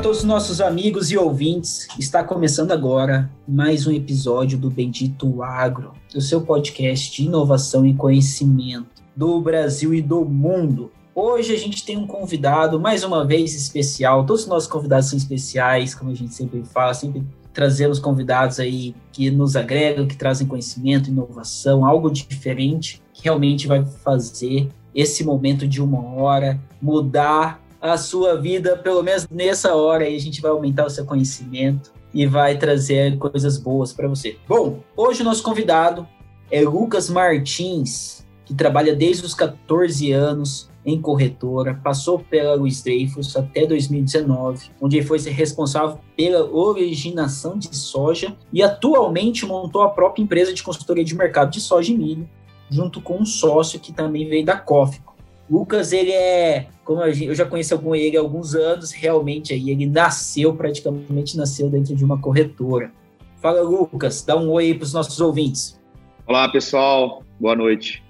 Todos os nossos amigos e ouvintes. Está começando agora mais um episódio do Bendito Agro, o seu podcast de inovação e conhecimento do Brasil e do mundo. Hoje a gente tem um convidado, mais uma vez especial. Todos os nossos convidados são especiais, como a gente sempre fala, sempre trazemos convidados aí que nos agregam, que trazem conhecimento, inovação, algo diferente que realmente vai fazer esse momento de uma hora mudar a sua vida, pelo menos nessa hora aí, a gente vai aumentar o seu conhecimento e vai trazer coisas boas para você. Bom, hoje o nosso convidado é Lucas Martins, que trabalha desde os 14 anos em corretora, passou pela Luiz Dreyfus até 2019, onde ele foi responsável pela originação de soja e atualmente montou a própria empresa de consultoria de mercado de soja e milho, junto com um sócio que também veio da COFCO. Lucas, ele é, como eu já conheço algum ele há alguns anos, realmente aí ele nasceu, praticamente nasceu dentro de uma corretora. Fala, Lucas, dá um oi aí para os nossos ouvintes. Olá, pessoal, boa noite.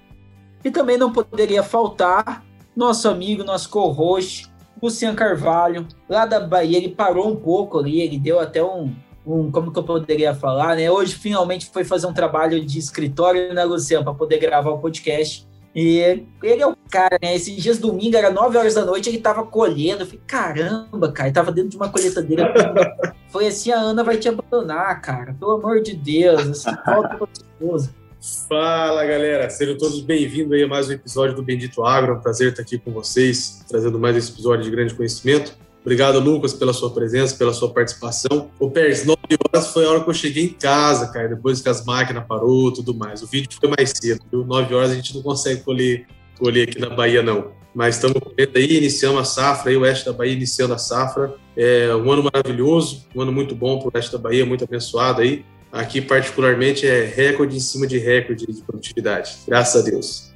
E também não poderia faltar nosso amigo, nosso co-host, Luciano Carvalho, lá da Bahia, ele parou um pouco ali, ele deu até um, um, como que eu poderia falar, né? Hoje finalmente foi fazer um trabalho de escritório, né, Luciano, para poder gravar o podcast. E ele é o cara, né? Esses dias domingo, era 9 horas da noite, ele tava colhendo. Eu falei, caramba, cara, ele tava dentro de uma colheitadeira. Foi assim, a Ana vai te abandonar, cara. Pelo amor de Deus, assim, volta esposa. Fala, galera. Sejam todos bem-vindos aí a mais um episódio do Bendito Agro. É um prazer estar aqui com vocês, trazendo mais esse episódio de grande conhecimento. Obrigado, Lucas, pela sua presença, pela sua participação. Ô, Pérez, 9 horas foi a hora que eu cheguei em casa, cara, depois que as máquinas parou tudo mais. O vídeo foi mais cedo, viu? 9 horas a gente não consegue colher, colher aqui na Bahia, não. Mas estamos aí, iniciamos a safra, aí o oeste da Bahia iniciando a safra. É um ano maravilhoso, um ano muito bom para o oeste da Bahia, muito abençoado aí. Aqui, particularmente, é recorde em cima de recorde de produtividade, graças a Deus.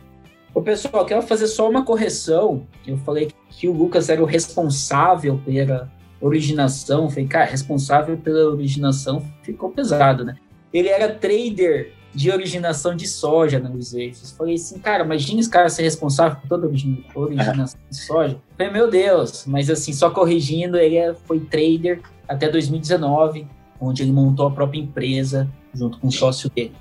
Ô, pessoal, quero fazer só uma correção. Eu falei que o Lucas era o responsável pela originação. falei, cara, responsável pela originação ficou pesado, né? Ele era trader de originação de soja na Luiz Falei assim, cara, imagina esse cara ser responsável por toda a originação de soja. falei, meu Deus, mas assim, só corrigindo, ele é, foi trader até 2019, onde ele montou a própria empresa junto com o sócio dele.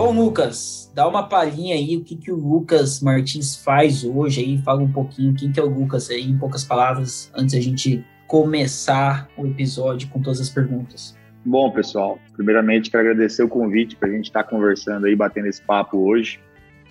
Bom, Lucas, dá uma palhinha aí o que, que o Lucas Martins faz hoje aí, fala um pouquinho quem que é o Lucas aí, em poucas palavras, antes a gente começar o episódio com todas as perguntas. Bom, pessoal, primeiramente quero agradecer o convite para a gente estar tá conversando aí, batendo esse papo hoje.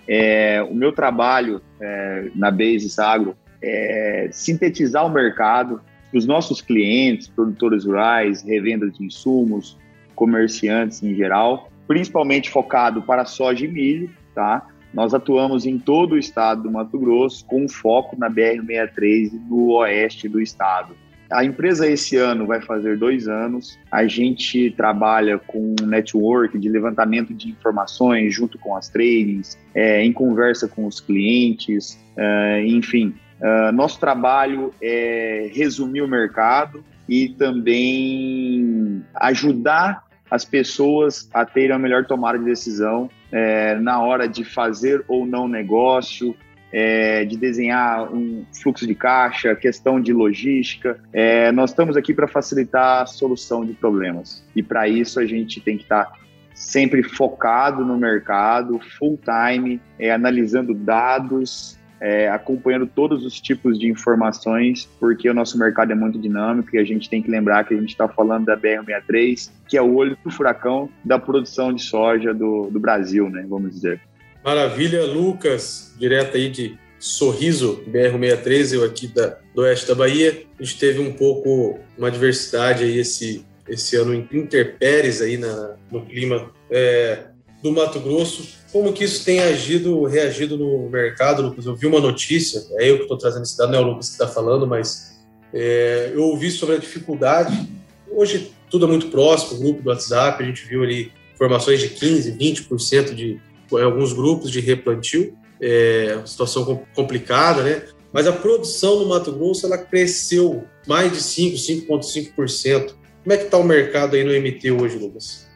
É, o meu trabalho é, na Base Agro é sintetizar o mercado os nossos clientes, produtores rurais, revendas de insumos, comerciantes em geral, principalmente focado para soja e milho, tá? Nós atuamos em todo o estado do Mato Grosso, com foco na BR-63 no oeste do estado. A empresa esse ano vai fazer dois anos. A gente trabalha com um network de levantamento de informações junto com as trainings, é, em conversa com os clientes, é, enfim. É, nosso trabalho é resumir o mercado e também ajudar as pessoas a terem a melhor tomada de decisão é, na hora de fazer ou não negócio, é, de desenhar um fluxo de caixa, questão de logística. É, nós estamos aqui para facilitar a solução de problemas. E para isso a gente tem que estar tá sempre focado no mercado, full time, é, analisando dados, é, acompanhando todos os tipos de informações, porque o nosso mercado é muito dinâmico e a gente tem que lembrar que a gente está falando da BR-63, que é o olho do furacão da produção de soja do, do Brasil, né, vamos dizer. Maravilha, Lucas, direto aí de Sorriso, BR-63, eu aqui da, do oeste da Bahia. A gente teve um pouco uma diversidade aí esse, esse ano em interpéries aí na, no clima é, do Mato Grosso. Como que isso tem agido, reagido no mercado, Lucas? Eu vi uma notícia, é eu que estou trazendo esse dado, não é o Lucas que está falando, mas É, eu ouvi sobre a dificuldade. Hoje tudo é muito próximo, o grupo do WhatsApp, a gente viu ali informações de 15%, 20% de alguns grupos de replantio. É, situação complicada, né? Mas a produção no Mato Grosso ela cresceu mais de 5, 5,5%. Como é que está o mercado aí no MT hoje, Lucas?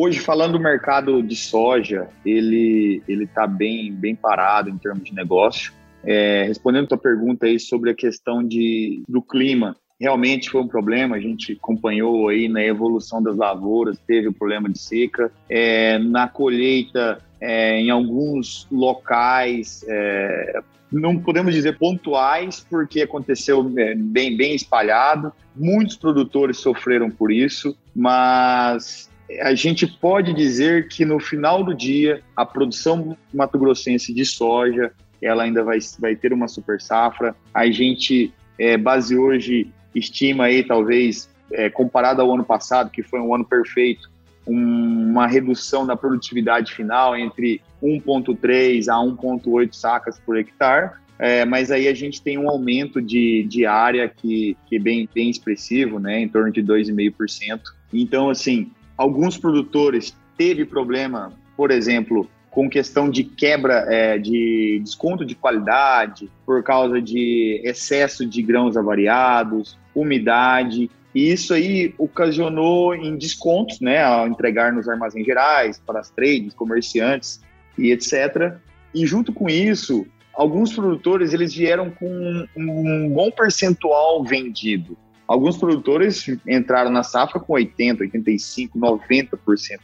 Hoje, falando do mercado de soja, ele está bem, bem parado em termos de negócio. É, respondendo a tua pergunta aí sobre a questão de, do clima, realmente foi um problema. A gente acompanhou aí na evolução das lavouras, teve o problema de seca. É, na colheita, é, em alguns locais, é, não podemos dizer pontuais, porque aconteceu é, bem, bem espalhado. Muitos produtores sofreram por isso, mas a gente pode dizer que no final do dia a produção mato-grossense de soja ela ainda vai, vai ter uma super safra. A gente é, base hoje estima aí talvez é, comparado ao ano passado que foi um ano perfeito um, uma redução na produtividade final entre 1,3 a 1,8 sacas por hectare. É, mas aí a gente tem um aumento de, de área que, que é bem, bem expressivo, né, em torno de 2,5%. Então, assim, alguns produtores teve problema, por exemplo, com questão de quebra é, de desconto de qualidade por causa de excesso de grãos avariados, umidade. E isso aí ocasionou em descontos, né, ao entregar nos armazéns gerais, para as trades, comerciantes e etc. E junto com isso, alguns produtores eles vieram com um bom percentual vendido. Alguns produtores entraram na safra com 80, 85, 90%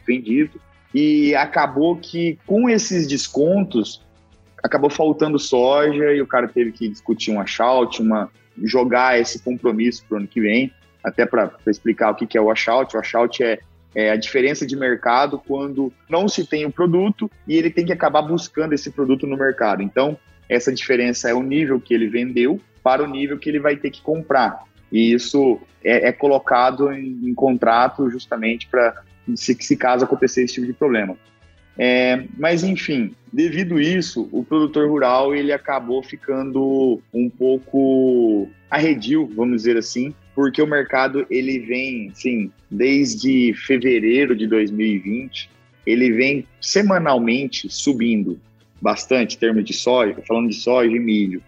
vendido e acabou que com esses descontos acabou faltando soja e o cara teve que discutir um washout, uma jogar esse compromisso para o ano que vem até para explicar o que é o washout. O washout é, é a diferença de mercado quando não se tem o um produto e ele tem que acabar buscando esse produto no mercado. Então, essa diferença é o nível que ele vendeu para o nível que ele vai ter que comprar. E isso é, é colocado em, em, contrato justamente para, se, se caso acontecer esse tipo de problema. É, mas enfim, devido isso, o produtor rural ele acabou ficando um pouco arredio, vamos dizer assim, porque o mercado ele vem, sim, desde fevereiro de 2020, ele vem semanalmente subindo bastante em termos de soja, falando de soja e milho.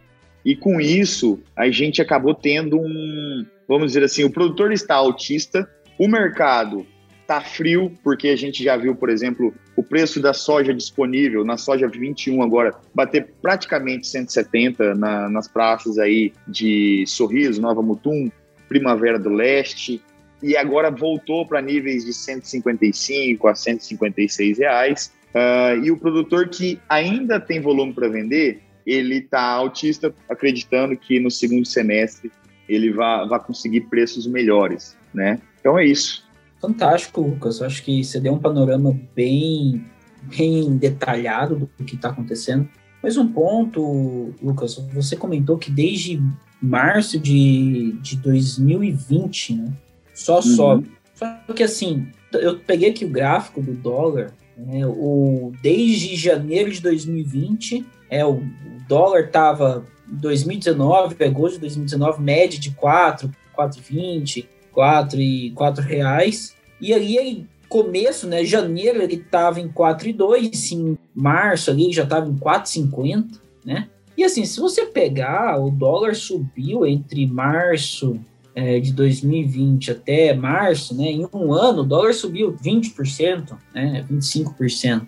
E com isso, a gente acabou tendo um, vamos dizer assim, o produtor está autista, o mercado está frio, porque a gente já viu, por exemplo, o preço da soja disponível, na soja 21 agora, bater praticamente 170 na, nas praças aí de Sorriso, Nova Mutum, Primavera do Leste, e agora voltou para níveis de 155 a 156 reais. Uh, e o produtor que ainda tem volume para vender, ele está autista, acreditando que no segundo semestre ele vai, vai conseguir preços melhores, né? Então é isso. Fantástico, Lucas. Acho que você deu um panorama bem, bem detalhado do que está acontecendo. Mas um ponto, Lucas, você comentou que desde março de, de 2020, né? Só uhum. sobe. Só que assim, eu peguei aqui o gráfico do dólar, né? o, desde janeiro de 2020, é, o, dólar tava 2019, agosto de 2019, média de 4, 4,20, 4 e 4 reais. E ali, começo, né, janeiro ele tava em 4,2, em março ali já tava em 4,50, né? E assim, se você pegar, o dólar subiu entre março é, de 2020 até março, né? Em um ano, o dólar subiu 20%, né? 25%.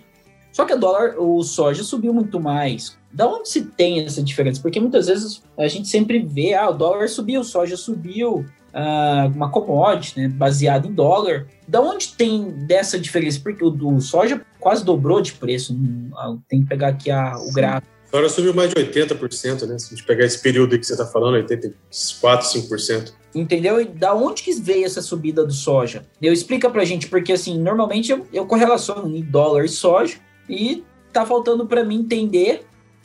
Só que o dólar, o soja subiu muito mais. Da onde se tem essa diferença? Porque muitas vezes a gente sempre vê, ah, o dólar subiu, o soja subiu, ah, uma commodity, né, baseada em dólar. Da onde tem dessa diferença? Porque o do soja quase dobrou de preço. Ah, tem que pegar aqui a, o gráfico. Agora subiu mais de 80%, né? Se a gente pegar esse período aí que você está falando, 84, 5%. Entendeu? E da onde que veio essa subida do soja? Eu explica pra gente, porque assim, normalmente eu, eu correlaciono em dólar e soja e tá faltando para mim entender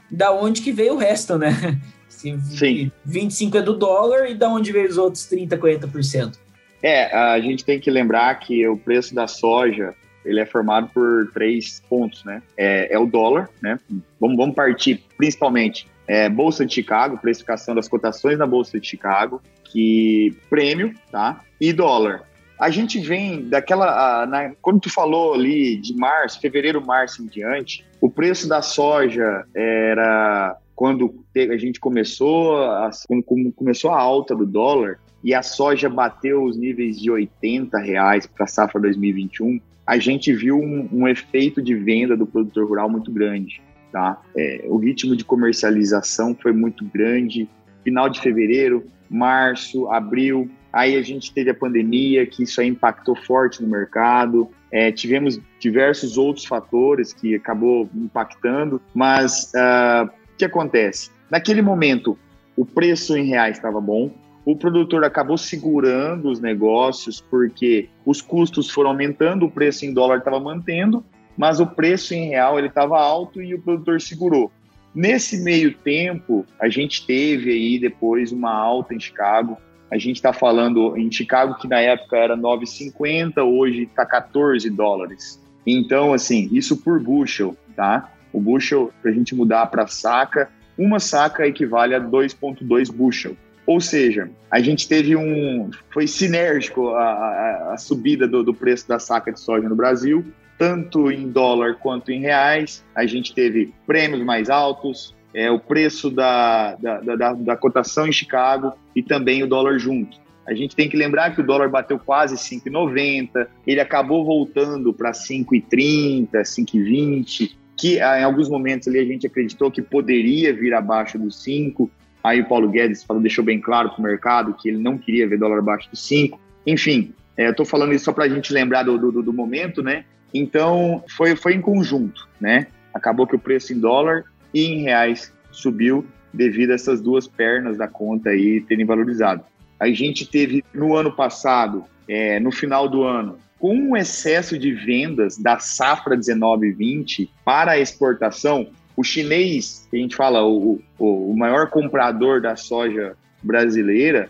da onde que veio o resto, né? Se Sim. 25 é do dólar e da onde veio os outros 30, 40%? É, a gente tem que lembrar que o preço da soja ele é formado por três pontos, né? É, é o dólar, né? Vamos, vamos partir principalmente é, Bolsa de Chicago, precificação das cotações na Bolsa de Chicago, que prêmio, tá? E dólar. A gente vem daquela. A, na, quando tu falou ali de março, fevereiro, março em diante, o preço da soja era quando a gente começou, a, quando começou a alta do dólar e a soja bateu os níveis de 80 reais para a safra 2021, a gente viu um, um, efeito de venda do produtor rural muito grande. Tá? É, o ritmo de comercialização foi muito grande. Final de fevereiro, março, abril, aí a gente teve a pandemia, que isso aí impactou forte no mercado. É, tivemos diversos outros fatores que acabou impactando, mas uh, o que acontece? Naquele momento, o preço em reais estava bom, o produtor acabou segurando os negócios porque os custos foram aumentando, o preço em dólar estava mantendo, mas o preço em real ele estava alto e o produtor segurou. Nesse meio tempo, a gente teve aí depois uma alta em Chicago. A gente está falando em Chicago que na época era 9,50, hoje está 14 dólares. Então, assim, isso por bushel, tá? O bushel, para a gente mudar para saca, uma saca equivale a 2,2 bushel. Ou seja, a gente teve um. Foi sinérgico a, a, a subida do, do, preço da saca de soja no Brasil, tanto em dólar quanto em reais. A gente teve prêmios mais altos, é, o preço da, da, da, da cotação em Chicago e também o dólar junto. A gente tem que lembrar que o dólar bateu quase 5,90, ele acabou voltando para 5,30, 5,20, que ah, em alguns momentos ali a gente acreditou que poderia vir abaixo dos 5, Aí o Paulo Guedes falou, deixou bem claro para o mercado que ele não queria ver dólar abaixo de 5. Enfim, é, eu estou falando isso só para a gente lembrar do, do, do, momento, né? Então, foi, foi em conjunto, né? Acabou que o preço em dólar e em reais subiu devido a essas duas pernas da conta aí terem valorizado. A gente teve no ano passado, é, no final do ano, com um excesso de vendas da safra 19 e 20 para a exportação, o chinês, que a gente fala, o, o, o maior comprador da soja brasileira,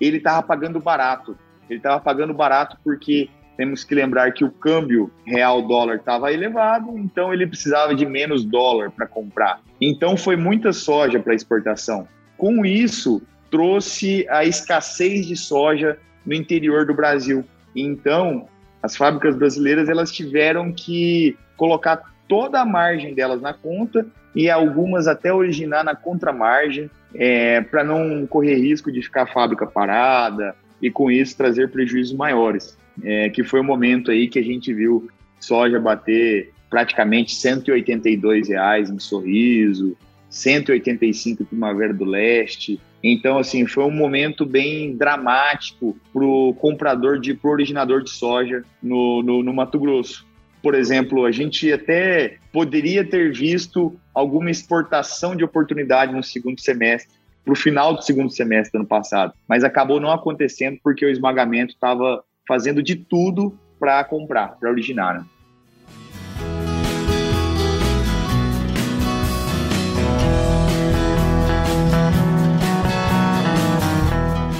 ele estava pagando barato. Ele estava pagando barato porque temos que lembrar que o câmbio real dólar estava elevado, então ele precisava de menos dólar para comprar. Então foi muita soja para exportação. Com isso, trouxe a escassez de soja no interior do Brasil. Então, as fábricas brasileiras elas tiveram que colocar toda a margem delas na conta e algumas até originar na contramargem é, para não correr risco de ficar a fábrica parada e com isso trazer prejuízos maiores, é, que foi o momento aí que a gente viu soja bater praticamente 182 reais em Sorriso, 185 em Primavera do Leste. Então, assim, foi um momento bem dramático para o comprador, de, para o originador de soja no, no, no Mato Grosso. Por exemplo, a gente até poderia ter visto alguma exportação de oportunidade no segundo semestre, para o final do segundo semestre do ano passado, mas acabou não acontecendo porque o esmagamento estava fazendo de tudo para comprar, para originar. Né?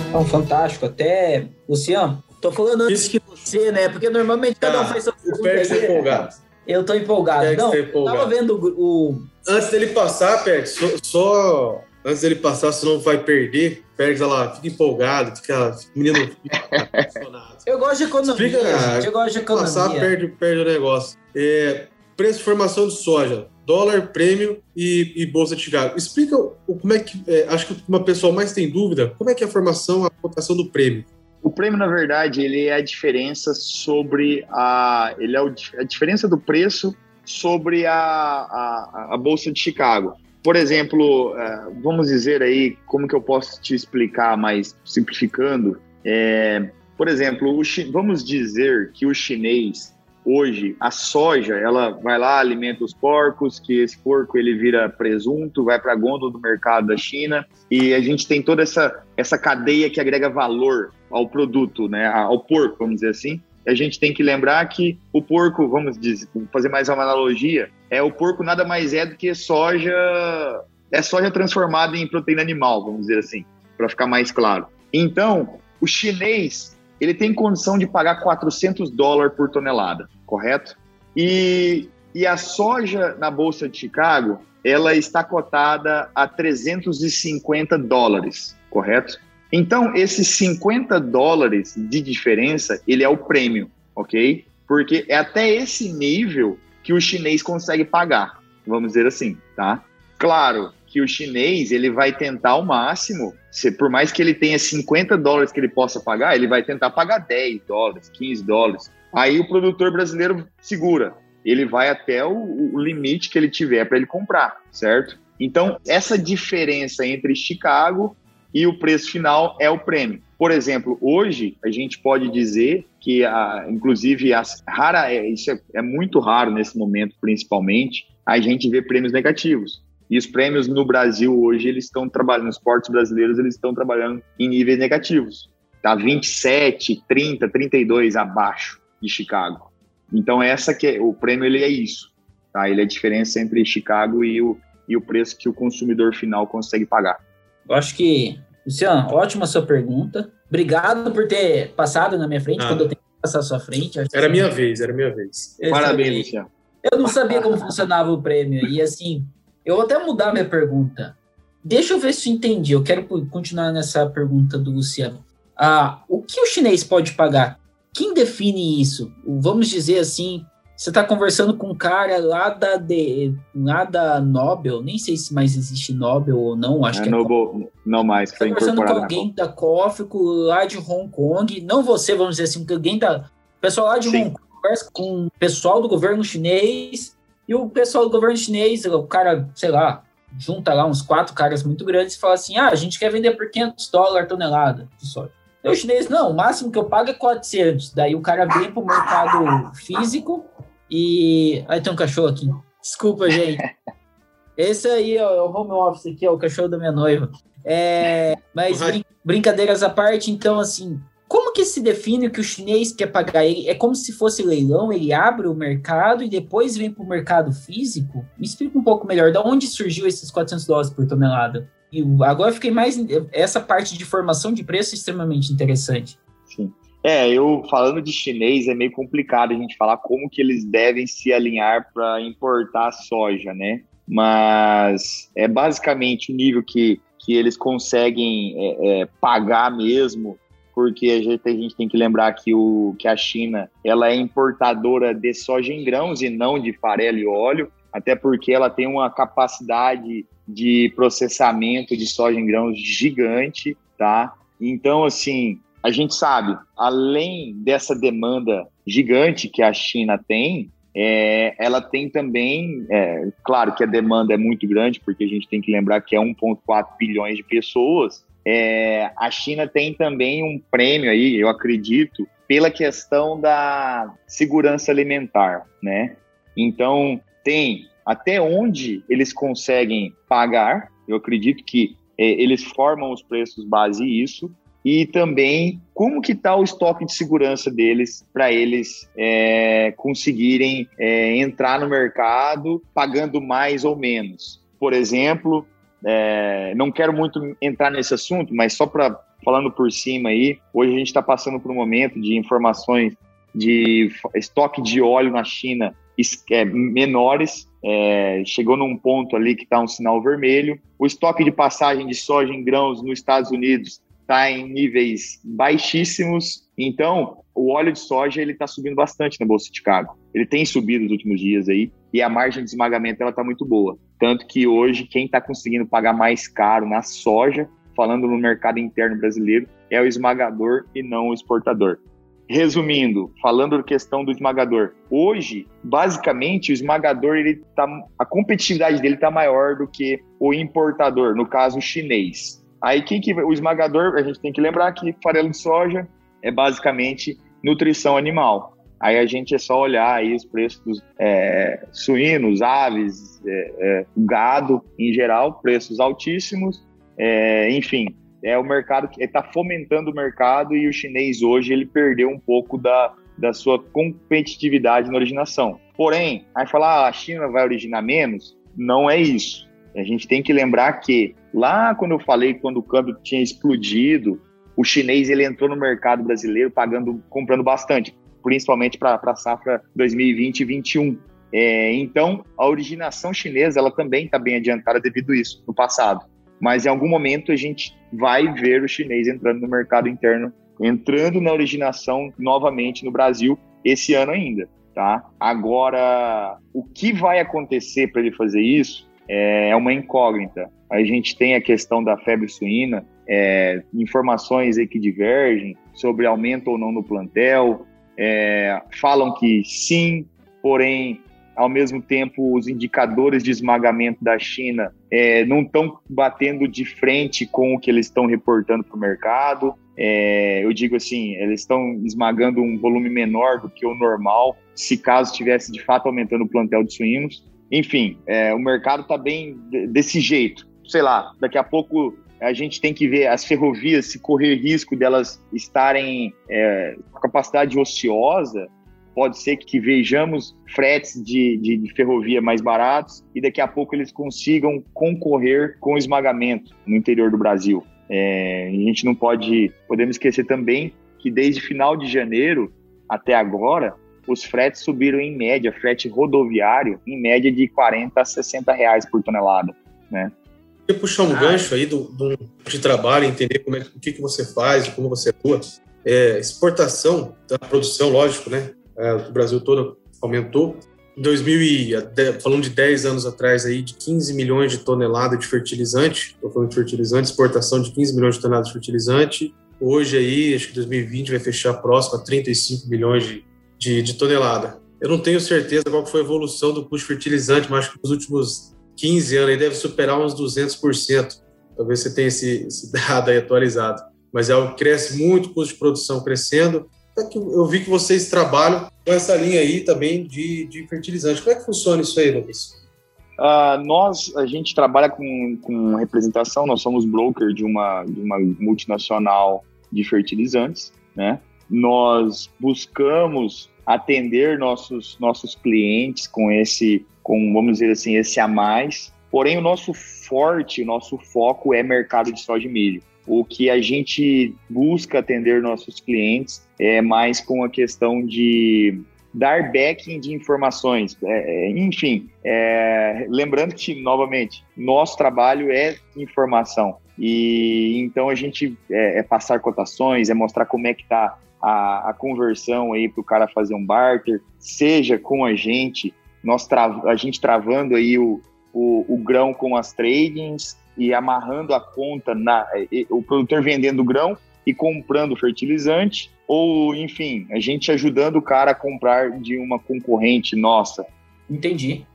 Então, fantástico. Até, Luciano, Tô falando antes que você, né? Porque normalmente cada um ah, faz pergunta. O Pérez tá empolgado. Eu tô empolgado. Não, tá empolgado. tava vendo o... Antes dele passar, Pérez, só, só... Antes dele passar, senão vai perder. Pérez, lá, fica empolgado, fica... Menino fica Eu gosto de economia, Explica, gente, Eu gosto de economia. Passar, perde, perde o negócio. É, preço de formação de soja dólar, prêmio e, e, bolsa de Chicago. Explica como é que, é, acho que uma pessoa mais tem dúvida, como é que é a formação, a cotação do prêmio? O prêmio, na verdade, ele é a diferença sobre a. Ele é a diferença do preço sobre a, a, a Bolsa de Chicago. Por exemplo, é, vamos dizer aí, como que eu posso te explicar mais simplificando? É, por exemplo, o, vamos dizer que o chinês hoje a soja ela vai lá alimenta os porcos que esse porco ele vira presunto vai para a gôndola do mercado da China. E a gente tem toda essa essa cadeia que agrega valor ao produto né? Ao porco vamos dizer assim. E a gente tem que lembrar que o porco vamos dizer, fazer mais uma analogia é o porco nada mais é do que soja é soja transformada em proteína animal vamos dizer assim para ficar mais claro. Então o chinês ele tem condição de pagar 400 dólares por tonelada, correto? E, e a soja na Bolsa de Chicago, ela está cotada a 350 dólares, correto? Então, esses 50 dólares de diferença, ele é o prêmio, ok? Porque é até esse nível que o chinês consegue pagar, vamos dizer assim, tá? Claro que o chinês, ele vai tentar ao máximo, se, por mais que ele tenha 50 dólares que ele possa pagar, ele vai tentar pagar 10 dólares, 15 dólares. Aí o produtor brasileiro segura, ele vai até o, o limite que ele tiver para ele comprar, certo? Então, essa diferença entre Chicago e o preço final é o prêmio. Por exemplo, hoje a gente pode dizer que, a, inclusive, as, rara, é, isso é, é muito raro nesse momento, principalmente, a gente vê prêmios negativos. E os prêmios no Brasil hoje, eles estão trabalhando, nos portos brasileiros, eles estão trabalhando em níveis negativos. Tá 27, 30, 32 abaixo de Chicago. Então essa que é, o prêmio ele é isso, tá? Ele é a diferença entre Chicago e o, e o preço que o consumidor final consegue pagar. Eu acho que, Luciano, ótima sua pergunta. Obrigado por ter passado na minha frente ah. quando eu tenho que passar à sua frente. Era minha vez, era minha vez. Eu Parabéns, sabia, Luciano. Eu não sabia como funcionava o prêmio e assim, eu vou até mudar minha pergunta. Deixa eu ver se eu entendi. Eu quero continuar nessa pergunta do Luciano. Ah, o que o chinês pode pagar quem define isso? Vamos dizer assim, você está conversando com um cara lá da, de, lá da Nobel, nem sei se mais existe Nobel ou não, acho é, que é Nobel, não mais. Está conversando com alguém da COFICO lá de Hong Kong, não você, vamos dizer assim, alguém da pessoal lá de Sim. Hong Kong conversa com o pessoal do governo chinês e o pessoal do governo chinês, o cara, sei lá, junta lá uns quatro caras muito grandes e fala assim, ah, a gente quer vender por 500 dólares tonelada de soja. E o chinês, não, o máximo que eu pago é 400. Daí o cara vem pro mercado físico e. Aí tem um cachorro aqui. Desculpa, gente. Esse aí ó, é o home office aqui, é o cachorro da minha noiva. É, mas brin brincadeiras à parte, então, assim, como que se define o que o chinês quer pagar? Ele, é como se fosse leilão, ele abre o mercado e depois vem para o mercado físico? Me explica um pouco melhor, de onde surgiu esses 400 dólares por tonelada? E agora fiquei mais. Essa parte de formação de preço é extremamente interessante. Sim. É, eu falando de chinês é meio complicado a gente falar como que eles devem se alinhar para importar soja, né? Mas é basicamente o nível que, que eles conseguem é, é, pagar mesmo, porque a gente, a gente tem que lembrar que, o, que a China ela é importadora de soja em grãos e não de farelo e óleo, até porque ela tem uma capacidade de processamento de soja em grãos gigante, tá? Então, assim, a gente sabe, além dessa demanda gigante que a China tem, é, ela tem também, é, claro que a demanda é muito grande, porque a gente tem que lembrar que é 1,4 bilhões de pessoas. É, a China tem também um prêmio aí, eu acredito, pela questão da segurança alimentar, né? Então, tem até onde eles conseguem pagar. Eu acredito que é, eles formam os preços base isso e também como que está o estoque de segurança deles para eles é, conseguirem é, entrar no mercado pagando mais ou menos. Por exemplo, é, não quero muito entrar nesse assunto, mas só para falando por cima aí, hoje a gente está passando por um momento de informações de estoque de óleo na China é, menores é, chegou num ponto ali que está um sinal vermelho. O estoque de passagem de soja em grãos nos Estados Unidos está em níveis baixíssimos. Então, o óleo de soja ele está subindo bastante na bolsa de Chicago. Ele tem subido nos últimos dias aí e a margem de esmagamento ela está muito boa. Tanto que hoje quem está conseguindo pagar mais caro na soja, falando no mercado interno brasileiro, é o esmagador e não o exportador. Resumindo, falando da questão do esmagador, hoje, basicamente, o esmagador, ele tá, a competitividade dele está maior do que o importador, no caso, o chinês. Aí, quem que, o esmagador, a gente tem que lembrar que farelo de soja é basicamente nutrição animal. Aí a gente é só olhar aí os preços dos é, suínos, aves, é, é, gado em geral, preços altíssimos. É, enfim, é o mercado que está fomentando o mercado e o chinês hoje ele perdeu um pouco da, da sua competitividade na originação. Porém, aí falar ah, a China vai originar menos, não é isso. A gente tem que lembrar que lá quando eu falei quando o câmbio tinha explodido, o chinês ele entrou no mercado brasileiro pagando, comprando bastante, principalmente para a safra 2020 e 2021. É, então, a originação chinesa ela também está bem adiantada devido a isso no passado. Mas em algum momento a gente vai ver o chinês entrando no mercado interno, entrando na originação novamente no Brasil esse ano ainda, tá? Agora, o que vai acontecer para ele fazer isso é, é uma incógnita. A gente tem a questão da febre suína, é, informações aí que divergem sobre aumento ou não no plantel. É, falam que sim, porém, ao mesmo tempo, os indicadores de esmagamento da China é, não estão batendo de frente com o que eles estão reportando para o mercado. É, eu digo assim, eles estão esmagando um volume menor do que o normal, se caso estivesse de fato aumentando o plantel de suínos. Enfim, é, o mercado está bem desse jeito. Sei lá, daqui a pouco a gente tem que ver as ferrovias se correr risco delas estarem é, com capacidade ociosa, pode ser que vejamos fretes de, de, de, ferrovia mais baratos e daqui a pouco eles consigam concorrer com o esmagamento no interior do Brasil. É, a gente não pode, podemos esquecer também que desde final de janeiro até agora, os fretes subiram em média, frete rodoviário, em média de 40 a 60 reais por tonelada, né? Queria puxar um ah. gancho aí do, do, de trabalho, entender como é, o que, que você faz, como você atua. É, exportação da produção, lógico, né? É, o Brasil todo aumentou. Em 2000, falando de 10 anos atrás, aí, de 15 milhões de toneladas de fertilizante, estou falando de fertilizante, exportação de 15 milhões de toneladas de fertilizante. Hoje, aí, acho que 2020 vai fechar próximo a 35 milhões de, de, de tonelada. Eu não tenho certeza qual foi a evolução do custo de fertilizante, mas acho que nos últimos 15 anos aí deve superar uns 200%. Talvez você tenha esse, esse dado aí atualizado. Mas é algo que cresce muito, custo de produção crescendo, eu vi que vocês trabalham com essa linha aí também de, de fertilizante. Como é que funciona isso aí, Lucas? Uh, nós, a gente trabalha com, com representação, nós somos broker de uma, de uma multinacional de fertilizantes, né? Nós buscamos atender nossos, nossos clientes com esse, com, vamos dizer assim, esse a mais. Porém, o nosso forte, o nosso foco é mercado de soja e milho. O que a gente busca atender nossos clientes é mais com a questão de dar backing de informações. É, é, enfim, é, lembrando que, novamente, nosso trabalho é informação. E então a gente é, é passar cotações, é mostrar como é que está a, a, conversão aí para o cara fazer um barter, seja com a gente, nós a gente travando aí o, o, o grão com as tradings, e amarrando a conta na o produtor vendendo grão e comprando fertilizante ou enfim a gente ajudando o cara a comprar de uma concorrente nossa. Entendi.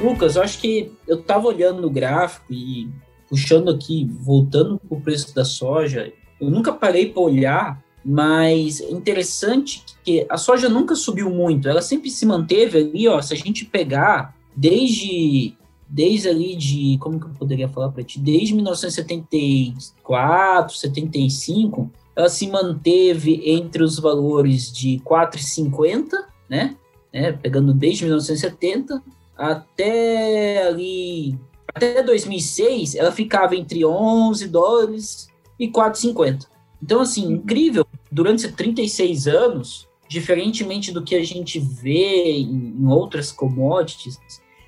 Lucas, eu acho que eu estava olhando no gráfico e puxando aqui, voltando para o preço da soja, eu nunca parei para olhar mas é interessante que a soja nunca subiu muito, ela sempre se manteve ali, ó, se a gente pegar desde desde ali de, como que eu poderia falar para ti, desde 1974, 75, ela se manteve entre os valores de 4,50, né? né? Pegando desde 1970 até ali até 2006, ela ficava entre 11 dólares e 4,50. Então, assim, incrível durante 36 anos, diferentemente do que a gente vê em outras commodities,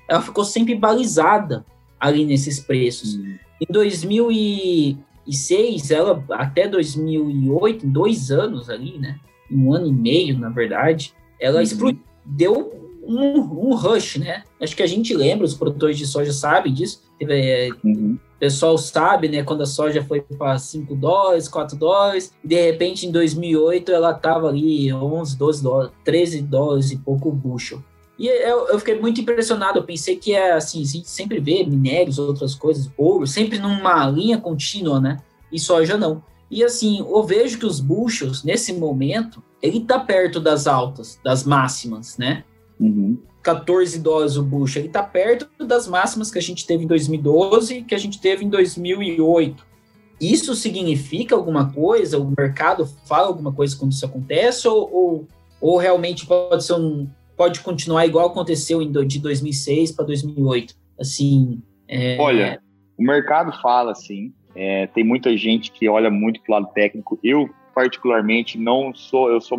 ela ficou sempre balizada ali nesses preços. Uhum. Em 2006, ela até 2008, em dois anos ali, né? Um ano e meio, na verdade, ela uhum. explodiu, deu um, um, rush, né? Acho que a gente lembra, os produtores de soja sabem disso. Teve, é, uhum. O pessoal sabe, né, quando a soja foi para 5 dólares, 4 dólares, e de repente em 2008 ela estava ali 11, 12 dólares, 13 dólares e pouco o bushel. E eu, eu, fiquei muito impressionado, eu pensei que é assim, a gente sempre vê minérios, outras coisas, ouro, sempre numa linha contínua, né? E soja não. E assim, eu vejo que os bushels, nesse momento, ele tá perto das altas, das máximas, né? Uhum. 14 dólares o bushel. Ele está perto das máximas que a gente teve em 2012 e que a gente teve em 2008. Isso significa alguma coisa? O mercado fala alguma coisa quando isso acontece? Ou, ou, ou realmente pode ser um, pode continuar igual aconteceu em, de 2006 para 2008? Assim, é... Olha, o mercado fala assim. É, tem muita gente que olha muito para o lado técnico. Eu, particularmente, não sou, eu sou,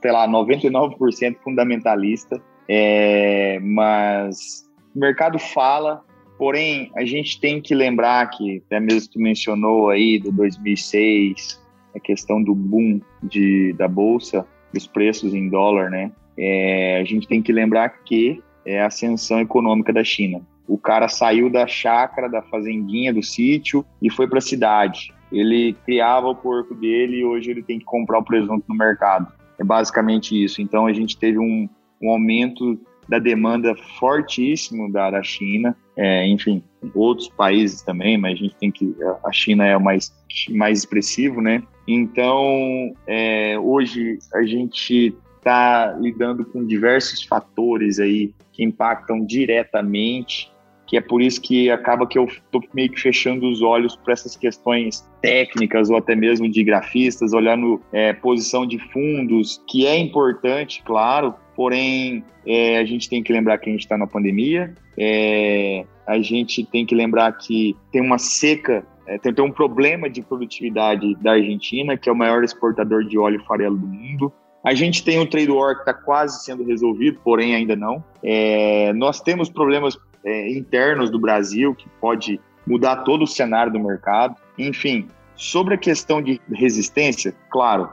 sei lá, 99% fundamentalista, é, mas o mercado fala, porém, a gente tem que lembrar que, até mesmo tu mencionou aí do 2006, a questão do boom de, da bolsa, dos preços em dólar, né? É, a gente tem que lembrar que é a ascensão econômica da China. O cara saiu da chácara, da fazendinha, do sítio e foi para a cidade. Ele criava o porco dele e hoje ele tem que comprar o presunto no mercado. É basicamente isso. Então a gente teve um, um aumento da demanda fortíssimo da, da China, é, enfim, outros países também, mas a gente tem que a China é o mais mais expressivo, né? Então é, hoje a gente está lidando com diversos fatores aí que impactam diretamente que é por isso que acaba que eu estou meio que fechando os olhos para essas questões técnicas ou até mesmo de grafistas, olhando é, posição de fundos, que é importante, claro, porém é, a gente tem que lembrar que a gente está na pandemia, é, a gente tem que lembrar que tem uma seca, é, tem, tem um problema de produtividade da Argentina, que é o maior exportador de óleo farelo do mundo. A gente tem um trade war que está quase sendo resolvido, porém ainda não. É, nós temos problemas é, internos do Brasil que pode mudar todo o cenário do mercado. Enfim, sobre a questão de resistência, claro,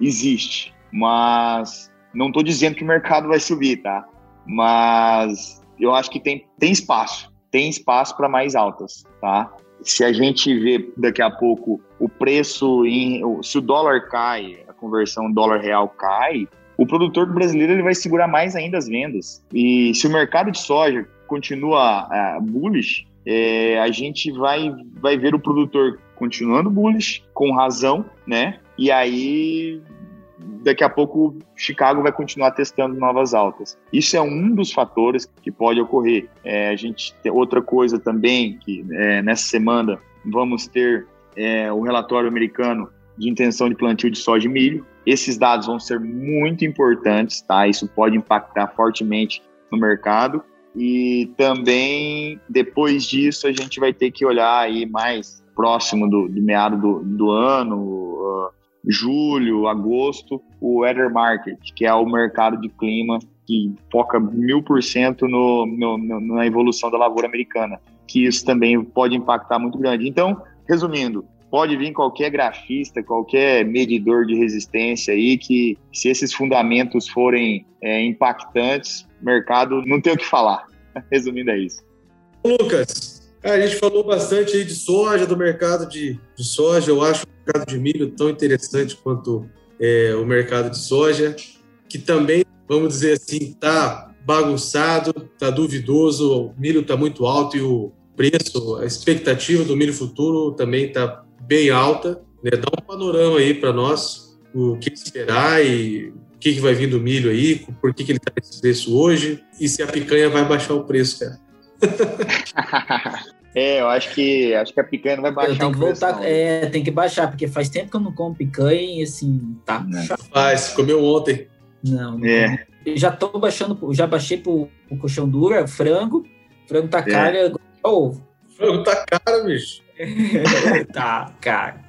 existe, mas não estou dizendo que o mercado vai subir, tá? Mas eu acho que tem, tem espaço, tem espaço para mais altas, tá? Se a gente vê daqui a pouco o preço, em, se o dólar cai, a conversão dólar real cai, o produtor brasileiro ele vai segurar mais ainda as vendas. E se o mercado de soja continua uh, bullish, é, a gente vai, vai ver o produtor continuando bullish, com razão, né? E aí, daqui a pouco, Chicago vai continuar testando novas altas. Isso é um dos fatores que pode ocorrer. É, a gente tem outra coisa também, que é, nessa semana vamos ter é, o relatório americano de intenção de plantio de soja e milho. Esses dados vão ser muito importantes, tá? Isso pode impactar fortemente no mercado. E também, depois disso, a gente vai ter que olhar aí mais próximo do, do meado do, do ano, uh, julho, agosto, o Weather Market, que é o mercado de clima que foca mil por cento na evolução da lavoura americana, que isso também pode impactar muito grande. Então, resumindo, pode vir qualquer grafista, qualquer medidor de resistência aí, que se esses fundamentos forem é, impactantes, mercado não tem o que falar. Resumindo, é isso. Lucas, a gente falou bastante aí de soja, do mercado de, de soja. Eu acho o mercado de milho tão interessante quanto é, o mercado de soja, que também, vamos dizer assim, está bagunçado, está duvidoso, o milho está muito alto e o preço, a expectativa do milho futuro também está bem alta. Né? Dá um panorama aí para nós, o que esperar e o que, que vai vir do milho aí, por que, que ele está nesse preço hoje e se a picanha vai baixar o preço, cara. é, eu acho que acho que a picanha não vai baixar. Tem que voltar, preço, é, tem que baixar, porque faz tempo que eu não como picanha e assim, tá chato. Faz, comeu ontem. Não, não é. já tô baixando, já baixei pro, pro colchão dura, frango, frango tá é. caro, oh. Frango tá caro, bicho. tá, cara.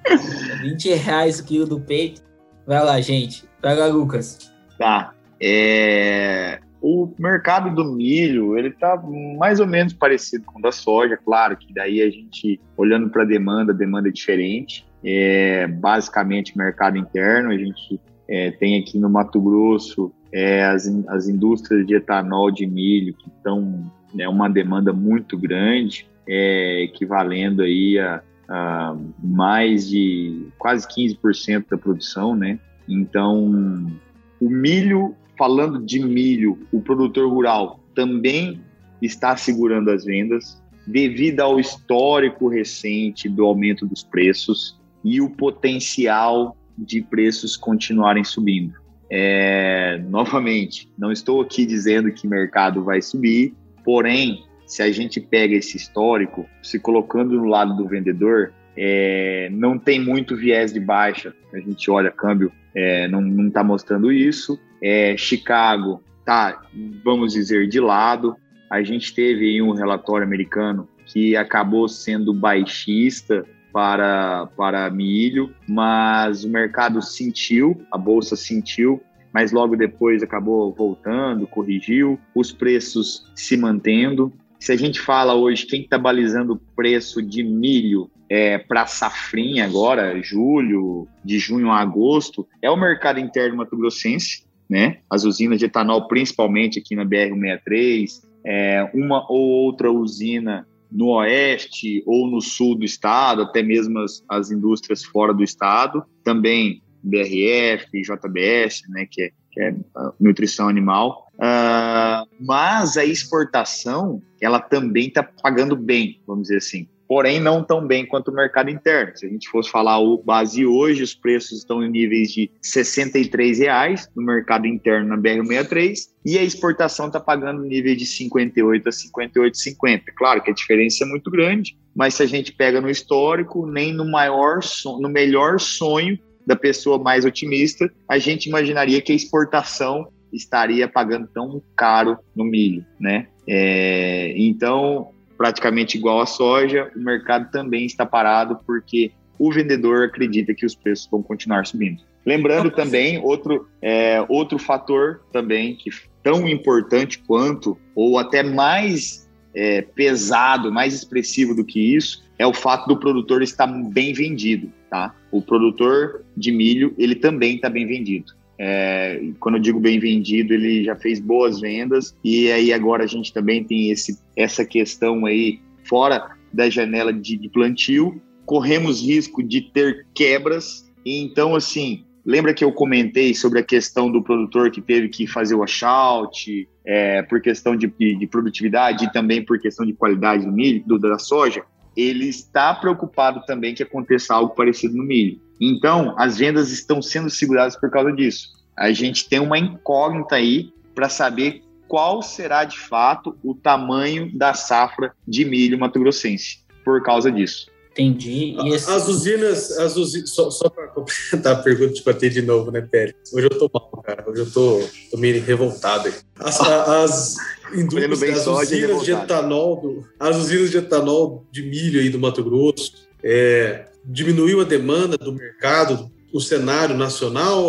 20 reais o quilo do peito. Vai lá, gente. Lá, Lucas. Tá. É... O mercado do milho, ele tá mais ou menos parecido com o da soja, claro que daí a gente, olhando para a demanda, demanda é diferente. É basicamente mercado interno, a gente é, tem aqui no Mato Grosso é, as, as indústrias de etanol de milho que estão né, uma demanda muito grande, é, equivalendo aí a, a, mais de quase 15% da produção, né? Então, o milho, falando de milho, o produtor rural também está segurando as vendas devido ao histórico recente do aumento dos preços e o potencial de preços continuarem subindo. É, novamente, não estou aqui dizendo que o mercado vai subir, porém, se a gente pega esse histórico, se colocando no lado do vendedor, é, não tem muito viés de baixa. A gente olha câmbio, é, não está mostrando isso. É, Chicago tá, vamos dizer, de lado. A gente teve um relatório americano que acabou sendo baixista para, para milho, mas o mercado sentiu, a bolsa sentiu, mas logo depois acabou voltando, corrigiu, os preços se mantendo. Se a gente fala hoje, quem está balizando o preço de milho é, para safrinha agora, julho, de junho a agosto, é o mercado interno mato-grossense, né? As usinas de etanol, principalmente aqui na BR-163, é, uma ou outra usina no oeste ou no sul do estado, até mesmo as, as indústrias fora do estado, também BRF, JBS, né, que é, que é nutrição animal. Uh, mas a exportação, ela também está pagando bem, vamos dizer assim porém não tão bem quanto o mercado interno. Se a gente fosse falar o base hoje, os preços estão em níveis de 63 reais no mercado interno na BR-63 e a exportação está pagando nível de 58 a 58,50. Claro que a diferença é muito grande, mas se a gente pega no histórico, nem no maior, no melhor sonho da pessoa mais otimista, a gente imaginaria que a exportação estaria pagando tão caro no milho, né? É, então, praticamente igual à soja, o mercado também está parado porque o vendedor acredita que os preços vão continuar subindo. Lembrando também outro, é, outro fator também que tão importante quanto ou até mais é, pesado, mais expressivo do que isso, é o fato do produtor estar bem vendido, tá? O produtor de milho ele também está bem vendido. É, quando eu digo bem vendido, ele já fez boas vendas e aí agora a gente também tem esse, essa questão aí fora da janela de, de plantio, corremos risco de ter quebras. E então, assim, lembra que eu comentei sobre a questão do produtor que teve que fazer o washout é, por questão de, de, de, produtividade e também por questão de qualidade do milho, do, da soja? Ele está preocupado também que aconteça algo parecido no milho. Então, as vendas estão sendo seguradas por causa disso. A gente tem uma incógnita aí para saber qual será de fato o tamanho da safra de milho mato-grossense por causa disso. Entendi. Esse... As usinas, as usinas só, só para completar a pergunta de bater de novo, né, Pérez? Hoje eu tô mal, cara. Hoje eu tô, tô meio revoltado. As, as indústrias, as usinas de etanol, do, as usinas de etanol de milho aí do Mato Grosso, é, diminuiu a demanda do mercado, o cenário nacional,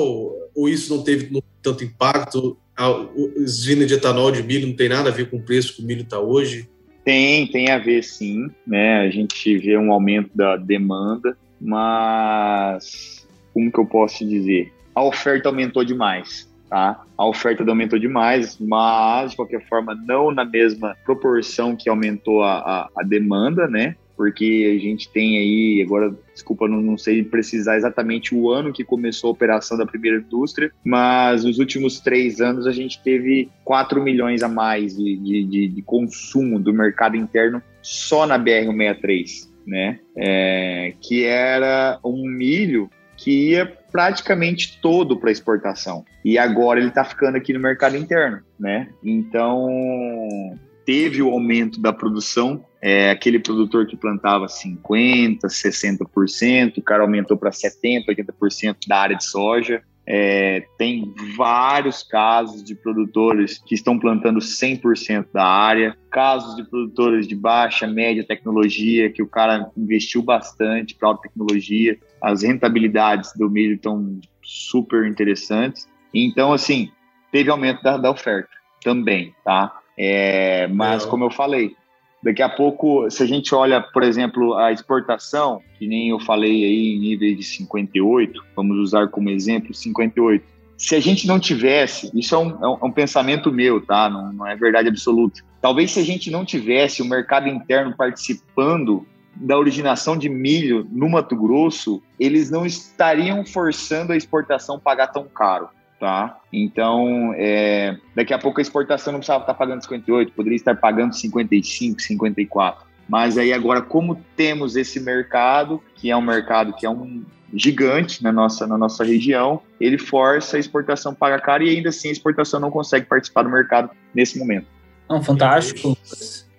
ou isso não teve tanto impacto? A usina de etanol de milho não tem nada a ver com o preço que o milho está hoje? Tem, tem a ver sim, né? A gente vê um aumento da demanda, mas como que eu posso dizer? A oferta aumentou demais, tá? A oferta aumentou demais, mas de qualquer forma não na mesma proporção que aumentou a, a, a demanda, né? Porque a gente tem aí, agora, desculpa, não, não sei precisar exatamente o ano que começou a operação da primeira indústria, mas nos últimos três anos a gente teve 4 milhões a mais de, de, de consumo do mercado interno só na BR-163, né? É, que era um milho que ia praticamente todo para exportação. E agora ele está ficando aqui no mercado interno, né? Então, teve o aumento da produção, é, aquele produtor que plantava 50%, 60%, o cara aumentou para 70%, 80% da área de soja. É, tem vários casos de produtores que estão plantando 100% da área, casos de produtores de baixa, média tecnologia, que o cara investiu bastante para alta tecnologia, as rentabilidades do milho estão super interessantes. Então, assim, teve aumento da, da oferta também, tá? É, mas, como eu falei, daqui a pouco, se a gente olha, por exemplo, a exportação, que nem eu falei aí em nível de 58, vamos usar como exemplo 58. Se a gente não tivesse, isso é um, é um é pensamento meu, tá? Não, não é verdade absoluta. Talvez se a gente não tivesse o mercado interno participando da originação de milho no Mato Grosso, eles não estariam forçando a exportação pagar tão caro tá? Então, é, daqui a pouco a exportação não precisava estar pagando 58, poderia estar pagando 55, 54. Mas aí agora, como temos esse mercado, que é um mercado que é um gigante na nossa, na nossa região, ele força a exportação pagar caro e ainda assim a exportação não consegue participar do mercado nesse momento. Não, fantástico.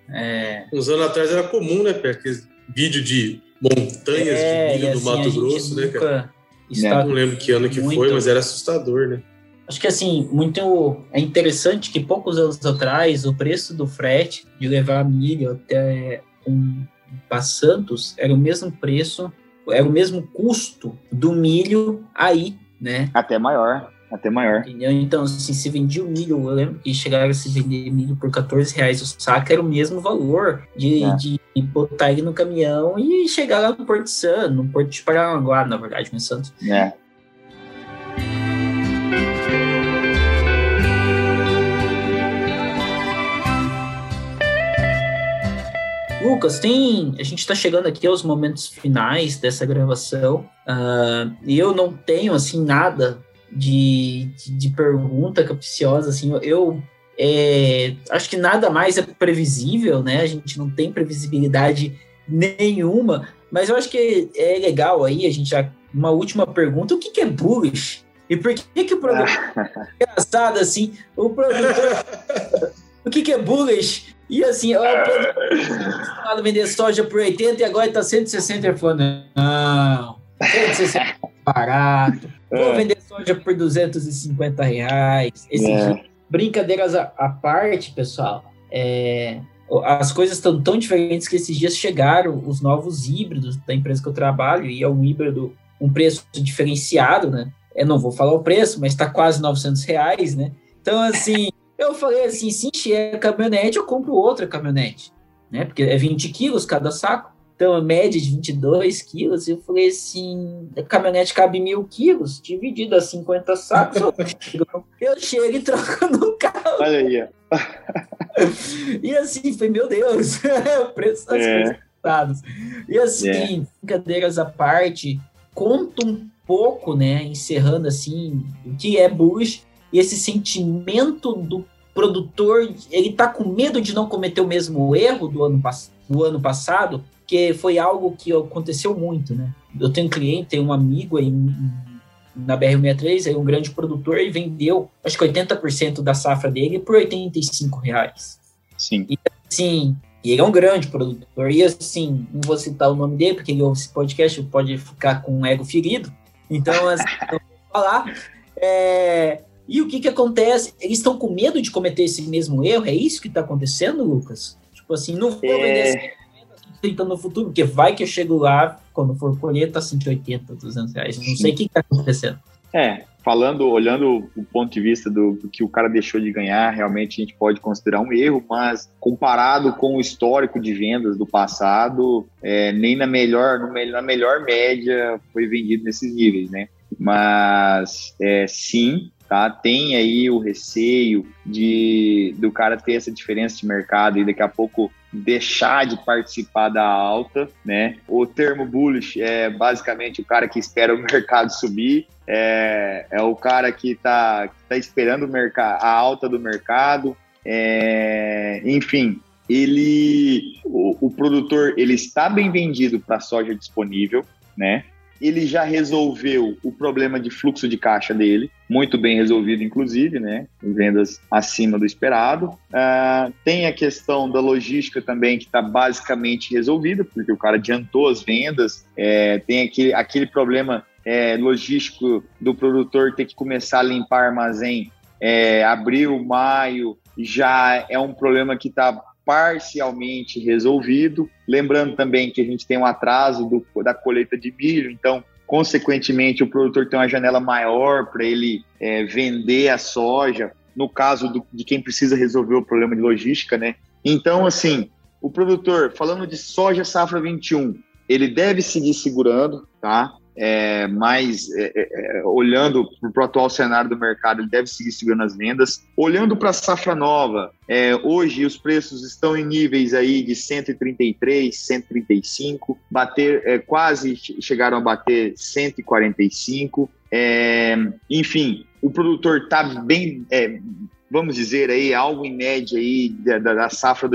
É... Uns anos atrás era comum, né, Porque vídeo de montanhas é, de milho do assim, Mato Grosso, né, cara? Está não lembro que ano que muito... foi, mas era assustador, né? Acho que assim, muito é interessante que poucos anos atrás o preço do frete de levar milho até um para Santos era o mesmo preço era o mesmo custo do milho aí, né? Até maior. Até maior. Entendeu? Então, assim, se vendia o milho, eu lembro que chegava a se vender milho por 14 reais o saco, era o mesmo valor de, é. de botar ele no caminhão e chegar lá no Porto Santo, no Porto de Paranaguá, na verdade, em Santos. É. Lucas, tem. A gente está chegando aqui aos momentos finais dessa gravação. Uh, e eu não tenho assim nada de, de, de pergunta capciosa, assim, eu é, acho que nada mais é previsível, né? A gente não tem previsibilidade nenhuma, mas eu acho que é legal aí, a gente já. Uma última pergunta: o que, que é bullish? E por que, que o produtor. engraçado assim, o produtor. o que, que é bullish? E assim, o produtor vender soja por 80 e agora está 160 e falando, não, 160 é barato. Vou é. vender soja por 250 reais. Esse é. Brincadeiras à, à, parte, pessoal. É, as coisas estão tão diferentes que esses dias chegaram os novos híbridos da empresa que eu trabalho, e é um híbrido, um preço diferenciado, né? Eu não vou falar o preço, mas está quase 900 reais, né? Então, assim, eu falei assim, se encher a caminhonete, eu compro outra caminhonete, né? Porque é 20 quilos cada saco. Então, a média de 22 quilos, eu falei assim, a caminhonete cabe mil quilos, dividido a 50 sacos, eu chego e troco no carro. Olha aí, ó. E assim, foi, meu Deus, o preço das é. coisas E assim, é. brincadeiras à parte, conta um pouco, né, encerrando assim, o que é Bush e esse sentimento do produtor, ele tá com medo de não cometer o mesmo erro do ano, do ano passado, porque foi algo que aconteceu muito, né? Eu tenho um cliente, tenho um amigo aí na BR-63, aí um grande produtor, e vendeu, acho que 80% da safra dele por 85 reais. Sim. E assim, ele é um grande produtor, e assim, não vou citar o nome dele, porque ele ouve esse podcast, pode ficar com um ego ferido, então, assim, eu vou falar. É, e o que que acontece? Eles estão com medo de cometer esse mesmo erro? É isso que está acontecendo, Lucas? Tipo assim, não vou é... vender tentando no futuro, porque vai que eu chego lá, quando for colher, tá 180, 200 reais. Não sei o que, tá acontecendo. É, falando, olhando o ponto de vista do, do, que o cara deixou de ganhar, realmente a gente pode considerar um erro, mas comparado com o histórico de vendas do passado, é, nem na melhor, na melhor média foi vendido nesses níveis, né? Mas é, sim, tá? Tem aí o receio de do cara ter essa diferença de mercado e daqui a pouco deixar de participar da alta, né? O termo bullish é basicamente o cara que espera o mercado subir, é, é o cara que está tá esperando o mercado, a alta do mercado, é, enfim, ele, o, o produtor, ele está bem vendido para soja disponível, né? Ele já resolveu o problema de fluxo de caixa dele, muito bem resolvido, inclusive, né? Vendas acima do esperado. Uh, tem a questão da logística também, que está basicamente resolvida, porque o cara adiantou as vendas. É, tem aquele, aquele problema é, logístico do produtor ter que começar a limpar armazém é, abril, maio, já é um problema que está parcialmente resolvido. Lembrando também que a gente tem um atraso do, da colheita de milho, então, consequentemente, o produtor tem uma janela maior para ele é, vender a soja, no caso do, de quem precisa resolver o problema de logística, né? Então, assim, o produtor, falando de soja safra 21, ele deve seguir segurando, tá? É, mais é, é, é olhando para o atual cenário do mercado, ele deve seguir segurando as vendas. Olhando para a safra nova, é, hoje os preços estão em níveis aí de 133, 135, bater, é, quase chegaram a bater 145. enfim, o produtor está bem, vamos dizer aí, algo em média aí da, da safra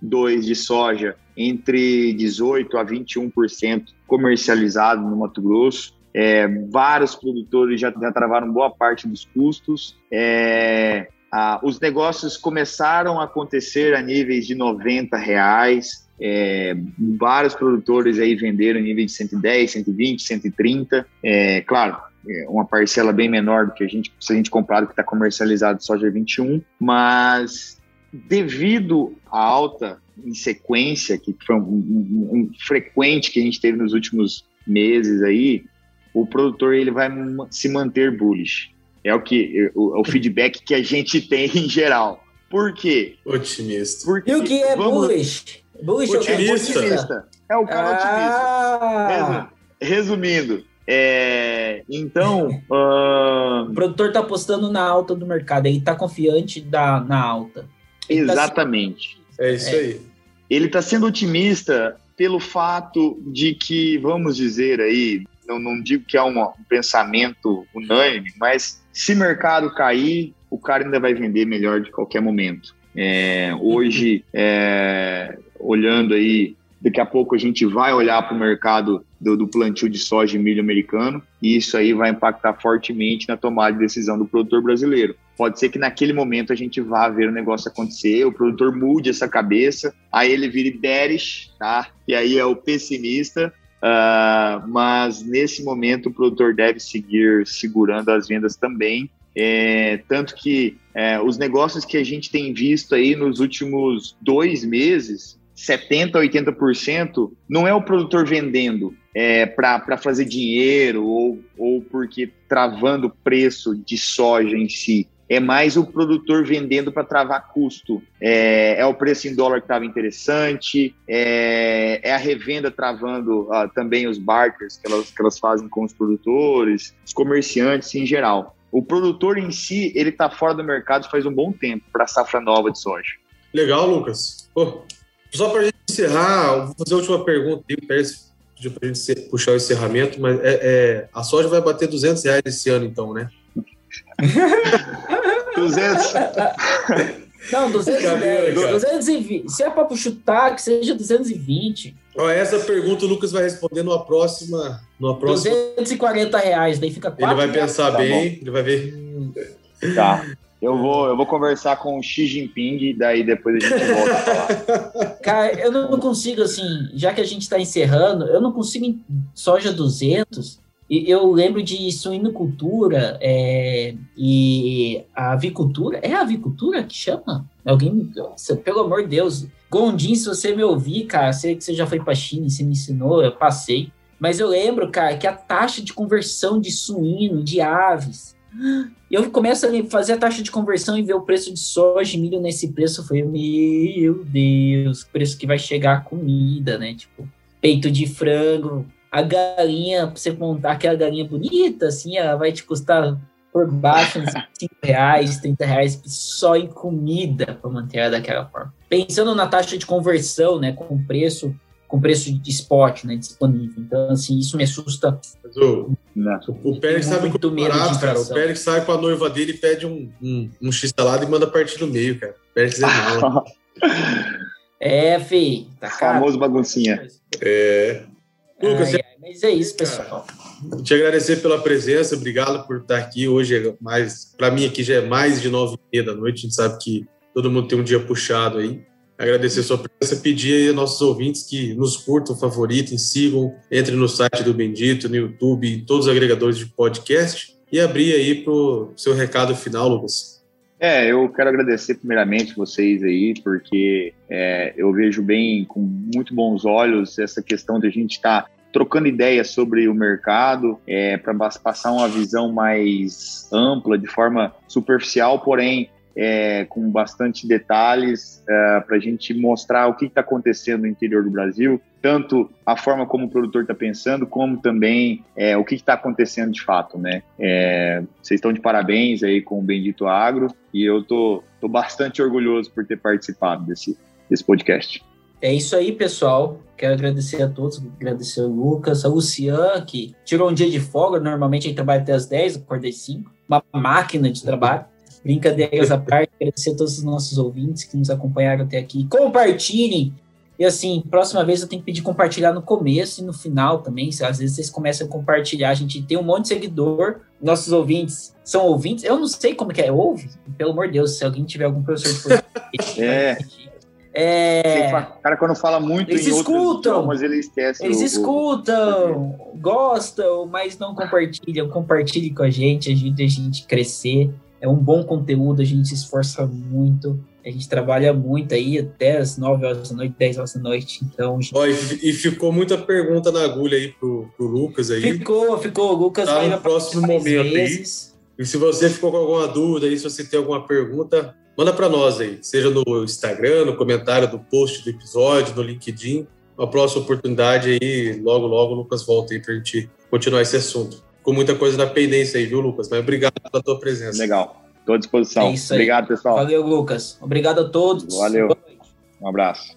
2022 de soja entre 18% a 21% comercializado no Mato Grosso. É, vários produtores já, já travaram boa parte dos custos. É, a, os negócios começaram a acontecer a níveis de 90 reais. É, vários produtores aí venderam em nível de 110, 120, 130. É, claro, é uma parcela bem menor do que a gente, se a gente comprar o que está comercializado soja 21, mas devido à alta em sequência, que foi um, um, um, frequente que a gente teve nos últimos meses aí, o produtor ele vai se manter bullish. É o que o, o feedback que a gente tem em geral. Por quê? Otimista. Porque, e o que é vamos... bullish? Bullish otimista. É, otimista. é o cara ah. otimista. Resumindo, é, então. Uh... O produtor está apostando na alta do mercado, ele está confiante da, na alta. Tá Exatamente. Tá... É isso aí. Ele está sendo otimista pelo fato de que, vamos dizer aí, não, não digo que é um, um pensamento unânime, mas se mercado cair, o cara ainda vai vender melhor de qualquer momento. É, hoje, é, olhando aí, daqui a pouco a gente vai olhar para o mercado do, do, plantio de soja e milho americano, e isso aí vai impactar fortemente na tomada de decisão do produtor brasileiro. Pode ser que naquele momento a gente vá ver o negócio acontecer, o produtor mude essa cabeça, aí ele vire bearish, tá? E aí é o pessimista, uh, mas nesse momento o produtor deve seguir segurando as vendas também, é, tanto que é, os negócios que a gente tem visto aí nos últimos dois meses, 70%, 80%, não é o produtor vendendo é, para fazer dinheiro ou, ou porque travando o preço de soja em si. É mais o produtor vendendo para travar custo. É, é, o preço em dólar que estava interessante, é, é, a revenda travando uh, também os barters que elas, que elas fazem com os produtores, os comerciantes em geral. O produtor em si, ele está fora do mercado faz um bom tempo para safra nova de soja. Legal, Lucas. Pô, só para a gente encerrar, vou fazer a última pergunta. O Pérez pediu para a gente puxar o encerramento, mas é, é, a soja vai bater 200 reais esse ano, então, né? 200. Não, 210. 220. Se é para chutar, que seja 220. Ó, essa pergunta o Lucas vai responder numa próxima. Numa próxima... 240 reais, daí fica 4 Ele vai pensar tá bem, bom. ele vai ver. Tá. Eu vou, eu vou conversar com o Xi Jinping daí depois a gente volta a falar. Cara, eu não consigo, assim, já que a gente está encerrando, eu não consigo soja 200. E eu lembro de suinocultura é, e a avicultura. É a avicultura que chama? Alguém, pelo amor de Deus. Gondim, se você me ouvir, cara, sei que você já foi para China e você me ensinou, eu passei. Mas eu lembro, cara, que a taxa de conversão de suíno, de aves, e eu começo a fazer a taxa de conversão e ver o preço de soja e milho nesse preço. Eu falei, meu Deus, preço que vai chegar a comida, né? Tipo, peito de frango, a galinha, pra você montar aquela galinha bonita, assim, ela vai te custar por baixo uns 5 reais, 30 reais só em comida para manter ela daquela forma. Pensando na taxa de conversão, né, com preço com preço de spot, né, disponível. Então, assim, isso me assusta. O, o Pérez sabe muito medo barato, cara. O Pérez sai com a noiva dele, pede um, um, um x-salada e manda partir no meio, cara. O Pérez é mal. é, Fê. Tá Famoso baguncinha. É. Lucas, ai, ai, mas é isso, pessoal. Cara, te agradecer pela presença, obrigado por estar aqui. Hoje é mais, para mim aqui já é mais de nove e meia da noite. A gente sabe que todo mundo tem um dia puxado aí agradecer a sua presença, pedir aí aos nossos ouvintes que nos curtam, favoritem, sigam, entrem no site do Bendito, no YouTube, em todos os agregadores de podcast e abrir aí para o seu recado final, Lucas. É, eu quero agradecer primeiramente vocês aí, porque é, eu vejo bem, com muito bons olhos, essa questão de a gente estar tá trocando ideias sobre o mercado, é, para passar uma visão mais ampla, de forma superficial, porém é, com bastante detalhes é, para a gente mostrar o que está acontecendo no interior do Brasil, tanto a forma como o produtor está pensando, como também é, o que está acontecendo de fato, né? É, vocês estão de parabéns aí com o Bendito Agro e eu tô, tô bastante orgulhoso por ter participado desse, desse podcast. É isso aí, pessoal. Quero agradecer a todos, agradecer ao Lucas, ao Lucian, que tirou um dia de folga. Normalmente ele trabalha até as 10, acordei 5. Uma máquina de trabalho. Brincadeiras à parte, agradecer a todos os nossos ouvintes que nos acompanharam até aqui. Compartilhem! E assim, próxima vez eu tenho que pedir compartilhar no começo e no final também. Às vezes vocês começam a compartilhar. A gente tem um monte de seguidor. Nossos ouvintes são ouvintes. Eu não sei como que é. Ouve? Pelo amor de Deus, se alguém tiver algum professor de português. é. É... O cara, quando fala muito eles escutam, mas ele esquece. Eles o, escutam, o... gostam, mas não compartilham. Compartilhe com a gente, ajude a gente a crescer. É um bom conteúdo, a gente se esforça muito, a gente trabalha muito aí até as 9 horas da noite, 10 horas da noite. Então. Gente... e, ficou muita pergunta na agulha aí pro, pro Lucas aí. Ficou, ficou. O Lucas tá vai no próximo momento vezes. aí. E se você ficou com alguma dúvida aí, se você tem alguma pergunta, manda para nós aí, seja no Instagram, no comentário do post do episódio, no LinkedIn. Uma próxima oportunidade aí, logo, logo o Lucas volta aí para a gente continuar esse assunto. Com muita coisa na pendência aí, viu, Lucas? Mas obrigado pela tua presença. Legal. Estou à disposição. É Obrigado, pessoal. Valeu, Lucas. Obrigado a todos. Valeu. Um abraço.